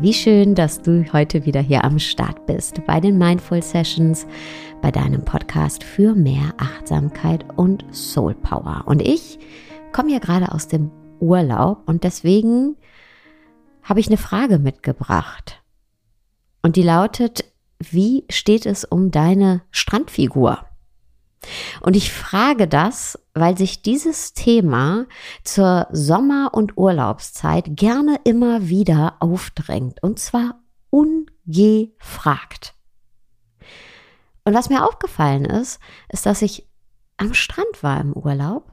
Wie schön, dass du heute wieder hier am Start bist bei den Mindful Sessions, bei deinem Podcast für mehr Achtsamkeit und Soul Power. Und ich komme ja gerade aus dem Urlaub und deswegen habe ich eine Frage mitgebracht. Und die lautet, wie steht es um deine Strandfigur? Und ich frage das, weil sich dieses Thema zur Sommer- und Urlaubszeit gerne immer wieder aufdrängt. Und zwar ungefragt. Und was mir aufgefallen ist, ist, dass ich am Strand war im Urlaub.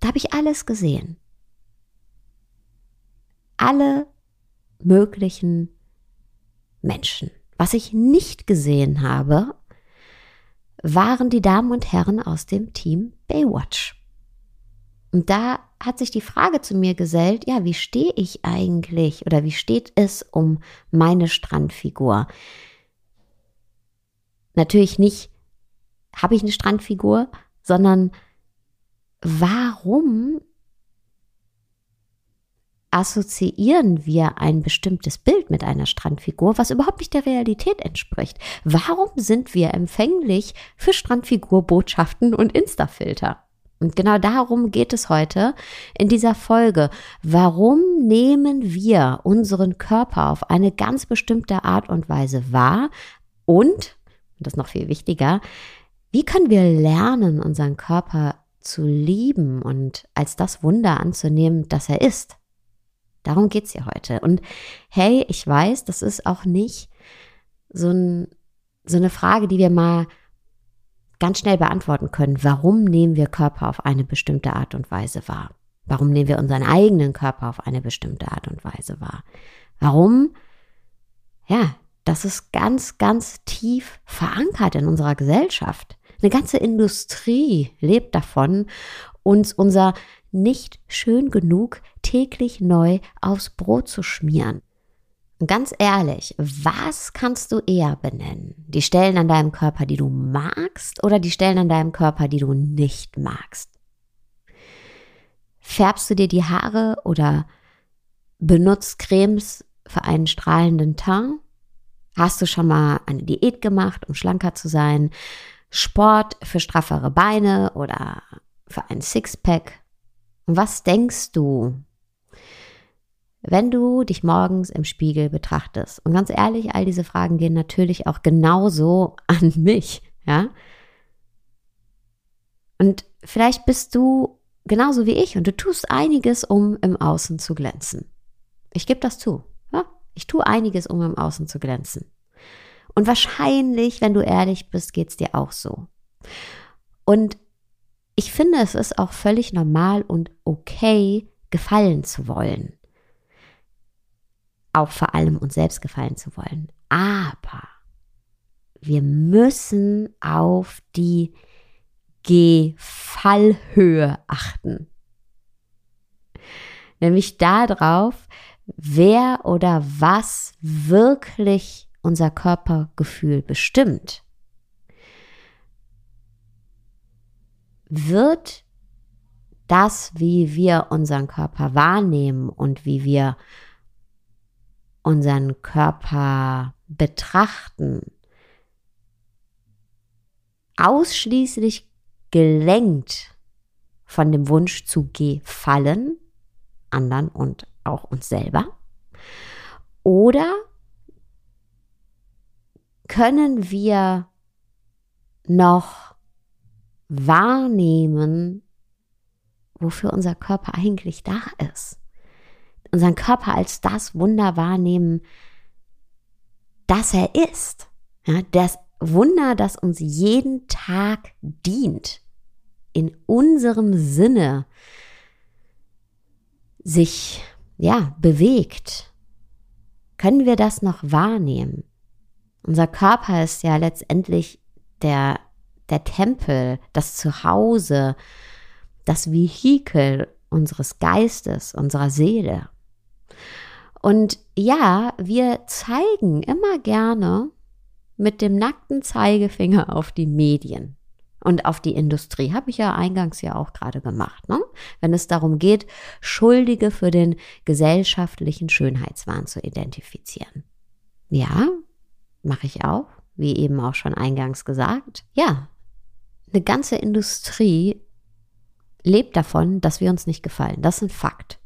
Da habe ich alles gesehen. Alle möglichen Menschen. Was ich nicht gesehen habe, waren die Damen und Herren aus dem Team Baywatch. Und da hat sich die Frage zu mir gesellt, ja, wie stehe ich eigentlich oder wie steht es um meine Strandfigur? Natürlich nicht, habe ich eine Strandfigur, sondern warum assoziieren wir ein bestimmtes Bild mit einer Strandfigur, was überhaupt nicht der Realität entspricht. Warum sind wir empfänglich für Strandfigurbotschaften und Instafilter? Und genau darum geht es heute in dieser Folge. Warum nehmen wir unseren Körper auf eine ganz bestimmte Art und Weise wahr? Und, das ist noch viel wichtiger, wie können wir lernen, unseren Körper zu lieben und als das Wunder anzunehmen, das er ist? Darum geht's hier heute. Und hey, ich weiß, das ist auch nicht so, ein, so eine Frage, die wir mal ganz schnell beantworten können. Warum nehmen wir Körper auf eine bestimmte Art und Weise wahr? Warum nehmen wir unseren eigenen Körper auf eine bestimmte Art und Weise wahr? Warum? Ja, das ist ganz, ganz tief verankert in unserer Gesellschaft. Eine ganze Industrie lebt davon, uns unser nicht schön genug täglich neu aufs Brot zu schmieren. Und ganz ehrlich, was kannst du eher benennen? Die Stellen an deinem Körper, die du magst oder die Stellen an deinem Körper, die du nicht magst? Färbst du dir die Haare oder benutzt Cremes für einen strahlenden Teint? Hast du schon mal eine Diät gemacht, um schlanker zu sein? Sport für straffere Beine oder für ein Sixpack? Was denkst du, wenn du dich morgens im Spiegel betrachtest? Und ganz ehrlich, all diese Fragen gehen natürlich auch genauso an mich, ja? Und vielleicht bist du genauso wie ich und du tust einiges, um im Außen zu glänzen. Ich gebe das zu. Ja? Ich tue einiges, um im Außen zu glänzen. Und wahrscheinlich, wenn du ehrlich bist, geht es dir auch so. Und ich finde, es ist auch völlig normal und okay, gefallen zu wollen. Auch vor allem uns selbst gefallen zu wollen. Aber wir müssen auf die Gefallhöhe achten. Nämlich darauf, wer oder was wirklich unser Körpergefühl bestimmt. Wird das, wie wir unseren Körper wahrnehmen und wie wir unseren Körper betrachten, ausschließlich gelenkt von dem Wunsch zu gefallen, anderen und auch uns selber? Oder können wir noch wahrnehmen, wofür unser Körper eigentlich da ist. Unseren Körper als das Wunder wahrnehmen, das er ist. Ja, das Wunder, das uns jeden Tag dient, in unserem Sinne sich ja bewegt. Können wir das noch wahrnehmen? Unser Körper ist ja letztendlich der der Tempel, das Zuhause, das Vehikel unseres Geistes, unserer Seele. Und ja, wir zeigen immer gerne mit dem nackten Zeigefinger auf die Medien. Und auf die Industrie habe ich ja eingangs ja auch gerade gemacht, ne? wenn es darum geht, Schuldige für den gesellschaftlichen Schönheitswahn zu identifizieren. Ja, mache ich auch, wie eben auch schon eingangs gesagt. Ja, eine ganze Industrie lebt davon, dass wir uns nicht gefallen. Das ist ein Fakt.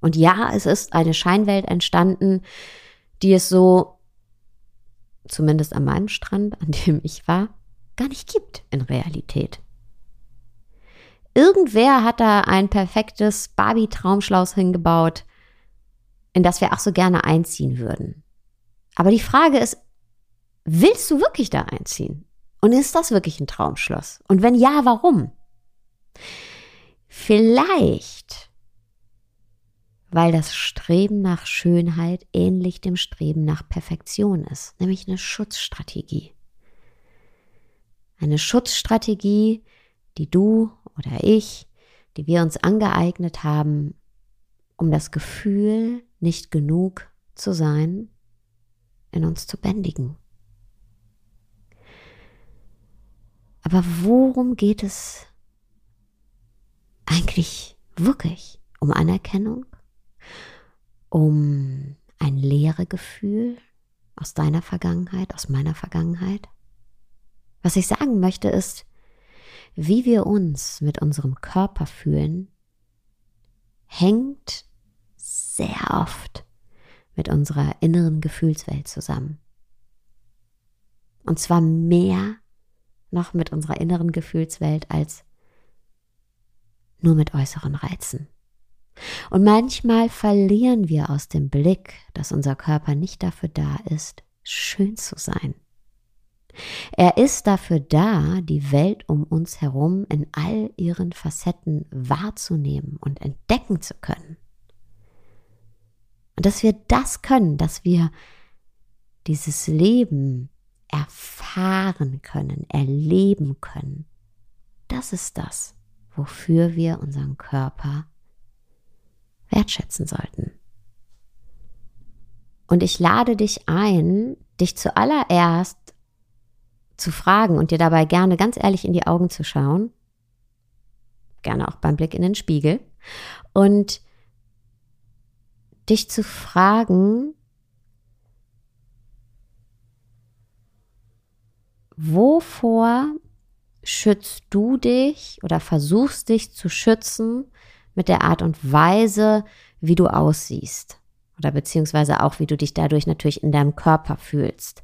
Und ja, es ist eine Scheinwelt entstanden, die es so, zumindest an meinem Strand, an dem ich war, gar nicht gibt in Realität. Irgendwer hat da ein perfektes Barbie-Traumschlaus hingebaut, in das wir auch so gerne einziehen würden. Aber die Frage ist, willst du wirklich da einziehen? Und ist das wirklich ein Traumschloss? Und wenn ja, warum? Vielleicht, weil das Streben nach Schönheit ähnlich dem Streben nach Perfektion ist, nämlich eine Schutzstrategie. Eine Schutzstrategie, die du oder ich, die wir uns angeeignet haben, um das Gefühl, nicht genug zu sein, in uns zu bändigen. Aber worum geht es eigentlich wirklich? Um Anerkennung? Um ein leere Gefühl aus deiner Vergangenheit, aus meiner Vergangenheit? Was ich sagen möchte ist, wie wir uns mit unserem Körper fühlen, hängt sehr oft mit unserer inneren Gefühlswelt zusammen. Und zwar mehr noch mit unserer inneren Gefühlswelt als nur mit äußeren Reizen. Und manchmal verlieren wir aus dem Blick, dass unser Körper nicht dafür da ist, schön zu sein. Er ist dafür da, die Welt um uns herum in all ihren Facetten wahrzunehmen und entdecken zu können. Und dass wir das können, dass wir dieses Leben erfahren können, erleben können. Das ist das, wofür wir unseren Körper wertschätzen sollten. Und ich lade dich ein, dich zuallererst zu fragen und dir dabei gerne ganz ehrlich in die Augen zu schauen, gerne auch beim Blick in den Spiegel, und dich zu fragen, wovor schützt du dich oder versuchst dich zu schützen mit der Art und Weise, wie du aussiehst oder beziehungsweise auch, wie du dich dadurch natürlich in deinem Körper fühlst.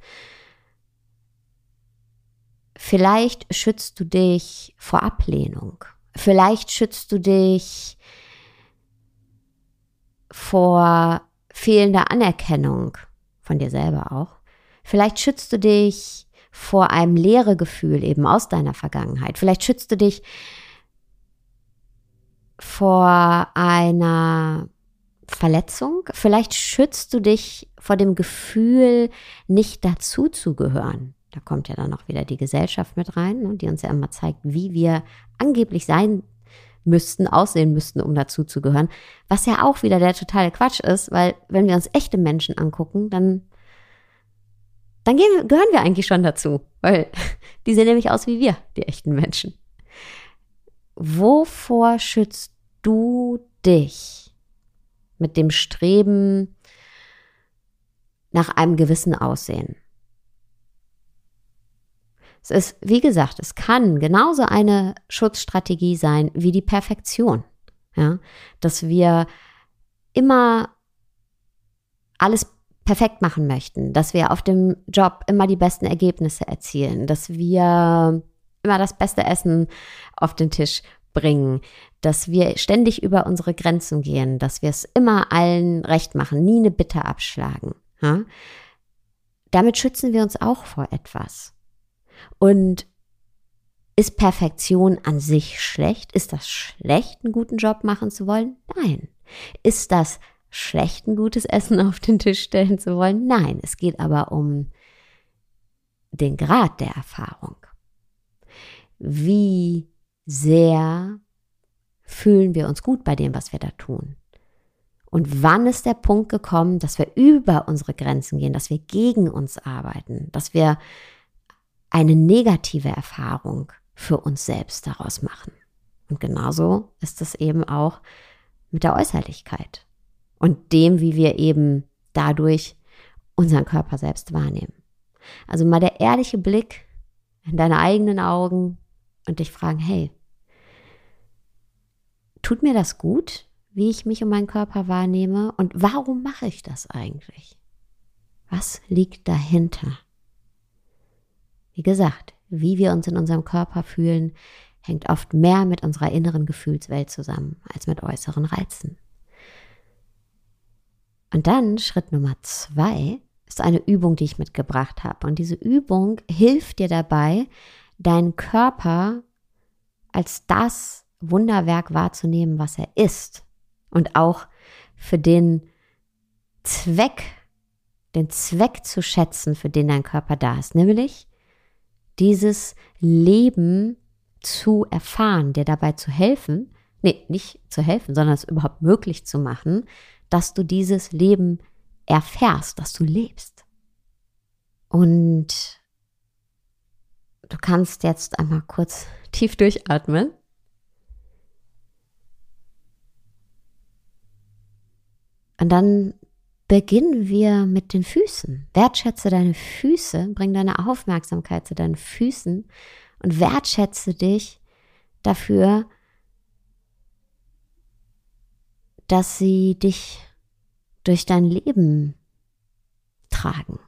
Vielleicht schützt du dich vor Ablehnung. Vielleicht schützt du dich vor fehlender Anerkennung von dir selber auch. Vielleicht schützt du dich vor einem leere Gefühl eben aus deiner Vergangenheit. Vielleicht schützt du dich vor einer Verletzung. Vielleicht schützt du dich vor dem Gefühl, nicht dazu zu gehören. Da kommt ja dann auch wieder die Gesellschaft mit rein, ne, die uns ja immer zeigt, wie wir angeblich sein müssten, aussehen müssten, um dazu zu gehören. Was ja auch wieder der totale Quatsch ist, weil wenn wir uns echte Menschen angucken, dann dann gehen, gehören wir eigentlich schon dazu, weil die sehen nämlich aus wie wir, die echten Menschen. Wovor schützt du dich mit dem Streben nach einem gewissen Aussehen? Es ist, wie gesagt, es kann genauso eine Schutzstrategie sein wie die Perfektion. Ja, dass wir immer alles perfekt machen möchten, dass wir auf dem Job immer die besten Ergebnisse erzielen, dass wir immer das beste Essen auf den Tisch bringen, dass wir ständig über unsere Grenzen gehen, dass wir es immer allen recht machen, nie eine Bitte abschlagen. Ja? Damit schützen wir uns auch vor etwas. Und ist Perfektion an sich schlecht? Ist das schlecht, einen guten Job machen zu wollen? Nein. Ist das schlecht ein gutes Essen auf den Tisch stellen zu wollen. Nein, es geht aber um den Grad der Erfahrung. Wie sehr fühlen wir uns gut bei dem, was wir da tun? Und wann ist der Punkt gekommen, dass wir über unsere Grenzen gehen, dass wir gegen uns arbeiten, dass wir eine negative Erfahrung für uns selbst daraus machen. Und genauso ist es eben auch mit der Äußerlichkeit und dem, wie wir eben dadurch unseren Körper selbst wahrnehmen. Also mal der ehrliche Blick in deine eigenen Augen und dich fragen, hey, tut mir das gut, wie ich mich und meinen Körper wahrnehme und warum mache ich das eigentlich? Was liegt dahinter? Wie gesagt, wie wir uns in unserem Körper fühlen, hängt oft mehr mit unserer inneren Gefühlswelt zusammen als mit äußeren Reizen. Und dann Schritt Nummer zwei ist eine Übung, die ich mitgebracht habe. Und diese Übung hilft dir dabei, deinen Körper als das Wunderwerk wahrzunehmen, was er ist. Und auch für den Zweck, den Zweck zu schätzen, für den dein Körper da ist. Nämlich dieses Leben zu erfahren, dir dabei zu helfen, nee, nicht zu helfen, sondern es überhaupt möglich zu machen, dass du dieses Leben erfährst, dass du lebst. Und du kannst jetzt einmal kurz tief durchatmen. Und dann beginnen wir mit den Füßen. Wertschätze deine Füße, bring deine Aufmerksamkeit zu deinen Füßen und wertschätze dich dafür, dass sie dich durch dein Leben tragen.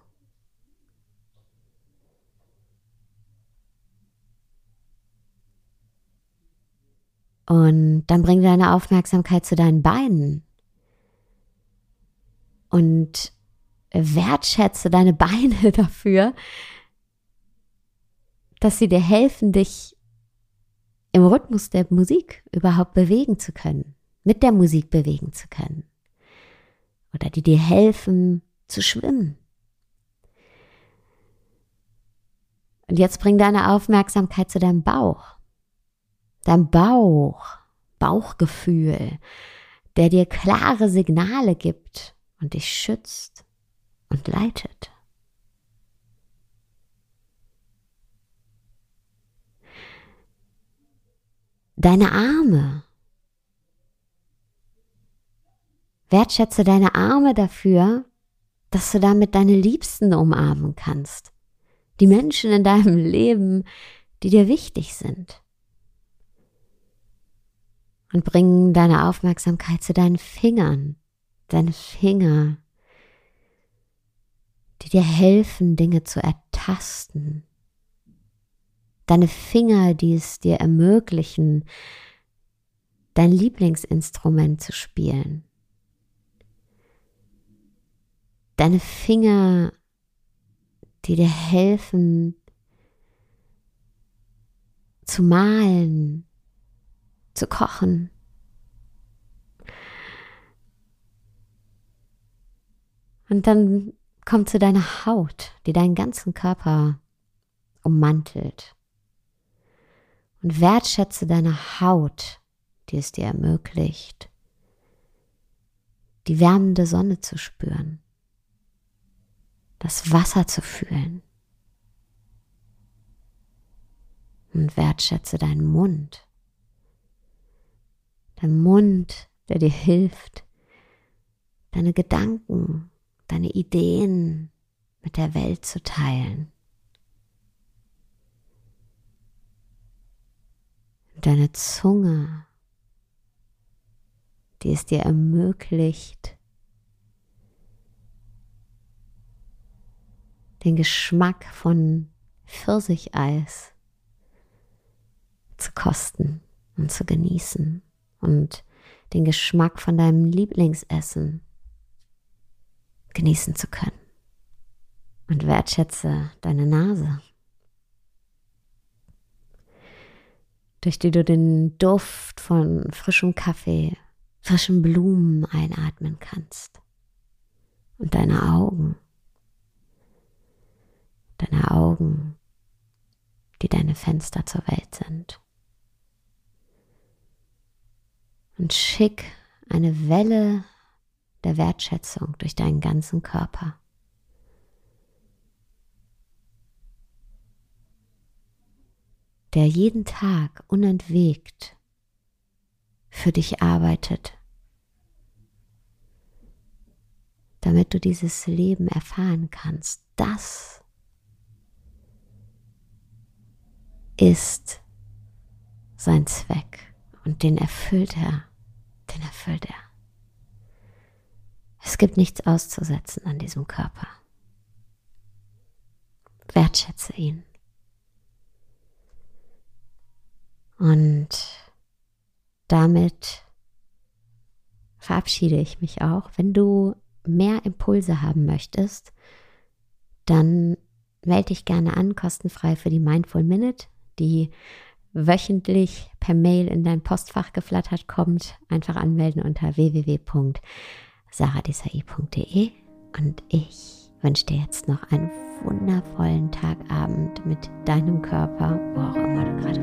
Und dann bring deine Aufmerksamkeit zu deinen Beinen und wertschätze deine Beine dafür, dass sie dir helfen, dich im Rhythmus der Musik überhaupt bewegen zu können, mit der Musik bewegen zu können. Oder die dir helfen zu schwimmen. Und jetzt bring deine Aufmerksamkeit zu deinem Bauch. Dein Bauch, Bauchgefühl, der dir klare Signale gibt und dich schützt und leitet. Deine Arme. Wertschätze deine Arme dafür, dass du damit deine Liebsten umarmen kannst. Die Menschen in deinem Leben, die dir wichtig sind. Und bring deine Aufmerksamkeit zu deinen Fingern deine Finger, die dir helfen, Dinge zu ertasten. Deine Finger, die es dir ermöglichen, dein Lieblingsinstrument zu spielen. Deine Finger, die dir helfen, zu malen, zu kochen. Und dann kommt zu deiner Haut, die deinen ganzen Körper ummantelt. Und wertschätze deine Haut, die es dir ermöglicht, die wärmende Sonne zu spüren, das Wasser zu fühlen. Und wertschätze deinen Mund. Dein Mund, der dir hilft, deine Gedanken deine Ideen mit der Welt zu teilen. Deine Zunge, die es dir ermöglicht, den Geschmack von Pfirsicheis zu kosten und zu genießen und den Geschmack von deinem Lieblingsessen genießen zu können. Und wertschätze deine Nase, durch die du den Duft von frischem Kaffee, frischen Blumen einatmen kannst. Und deine Augen, deine Augen, die deine Fenster zur Welt sind. Und schick eine Welle der Wertschätzung durch deinen ganzen Körper. der jeden Tag unentwegt für dich arbeitet, damit du dieses Leben erfahren kannst. Das ist sein Zweck und den erfüllt er, den erfüllt er. Es gibt nichts auszusetzen an diesem Körper. Wertschätze ihn. Und damit verabschiede ich mich auch. Wenn du mehr Impulse haben möchtest, dann melde dich gerne an, kostenfrei für die Mindful Minute, die wöchentlich per Mail in dein Postfach geflattert kommt. Einfach anmelden unter www.saradesai.de und ich wünsche dir jetzt noch einen wundervollen Tagabend mit deinem Körper, wo auch immer du gerade